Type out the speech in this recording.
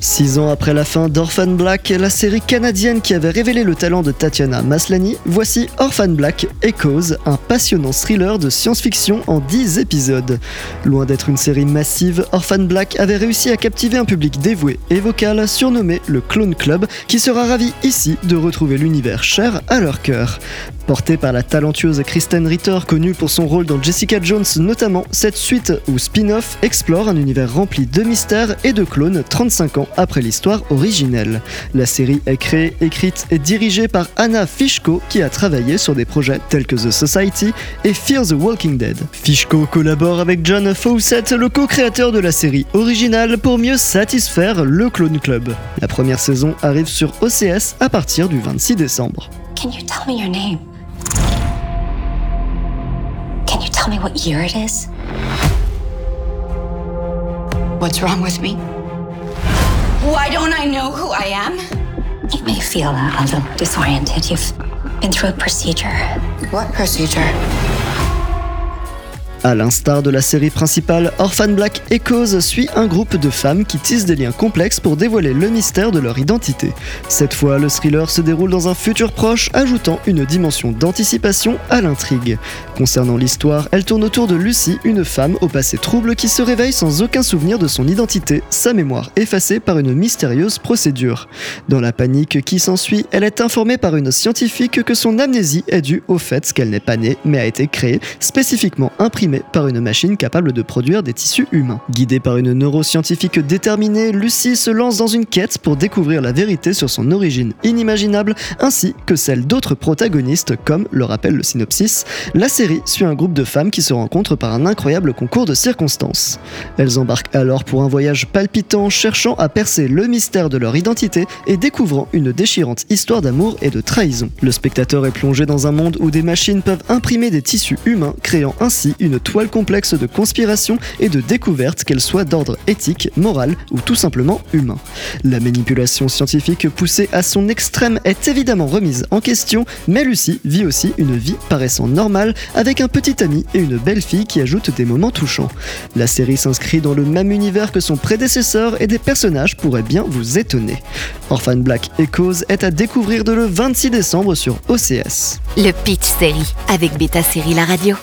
Six ans après la fin d'Orphan Black, la série canadienne qui avait révélé le talent de Tatiana Maslany, voici Orphan Black Echoes, un passionnant thriller de science-fiction en 10 épisodes. Loin d'être une série massive, Orphan Black avait réussi à captiver un public dévoué et vocal surnommé le Clone Club, qui sera ravi ici de retrouver l'univers cher à leur cœur. Portée par la talentueuse Kristen Ritter, connue pour son rôle dans Jessica Jones notamment, cette suite ou spin-off explore un univers rempli de mystères et de clones 35 ans après l'histoire originelle. La série est créée, écrite et dirigée par Anna Fishko qui a travaillé sur des projets tels que The Society et Fear the Walking Dead. Fishko collabore avec John Fawcett, le co-créateur de la série originale, pour mieux satisfaire le Clone Club. La première saison arrive sur OCS à partir du 26 décembre. Can you tell me your name? Can you tell me what year it is? What's wrong with me? Why don't I know who I am? You may feel a little disoriented. You've been through a procedure. What procedure? À l'instar de la série principale, Orphan Black Echoes suit un groupe de femmes qui tissent des liens complexes pour dévoiler le mystère de leur identité. Cette fois, le thriller se déroule dans un futur proche, ajoutant une dimension d'anticipation à l'intrigue. Concernant l'histoire, elle tourne autour de Lucy, une femme au passé trouble qui se réveille sans aucun souvenir de son identité, sa mémoire effacée par une mystérieuse procédure. Dans la panique qui s'ensuit, elle est informée par une scientifique que son amnésie est due au fait qu'elle n'est pas née mais a été créée, spécifiquement imprimée par une machine capable de produire des tissus humains. Guidée par une neuroscientifique déterminée, Lucie se lance dans une quête pour découvrir la vérité sur son origine inimaginable ainsi que celle d'autres protagonistes comme le rappelle le synopsis. La série suit un groupe de femmes qui se rencontrent par un incroyable concours de circonstances. Elles embarquent alors pour un voyage palpitant cherchant à percer le mystère de leur identité et découvrant une déchirante histoire d'amour et de trahison. Le spectateur est plongé dans un monde où des machines peuvent imprimer des tissus humains, créant ainsi une toile complexe de conspiration et de découverte, qu'elle soit d'ordre éthique, moral ou tout simplement humain. La manipulation scientifique poussée à son extrême est évidemment remise en question, mais Lucie vit aussi une vie paraissant normale avec un petit ami et une belle fille qui ajoutent des moments touchants. La série s'inscrit dans le même univers que son prédécesseur et des personnages pourraient bien vous étonner. Orphan Black Echoes est à découvrir de le 26 décembre sur OCS. Le Pitch Série avec Beta Série La Radio.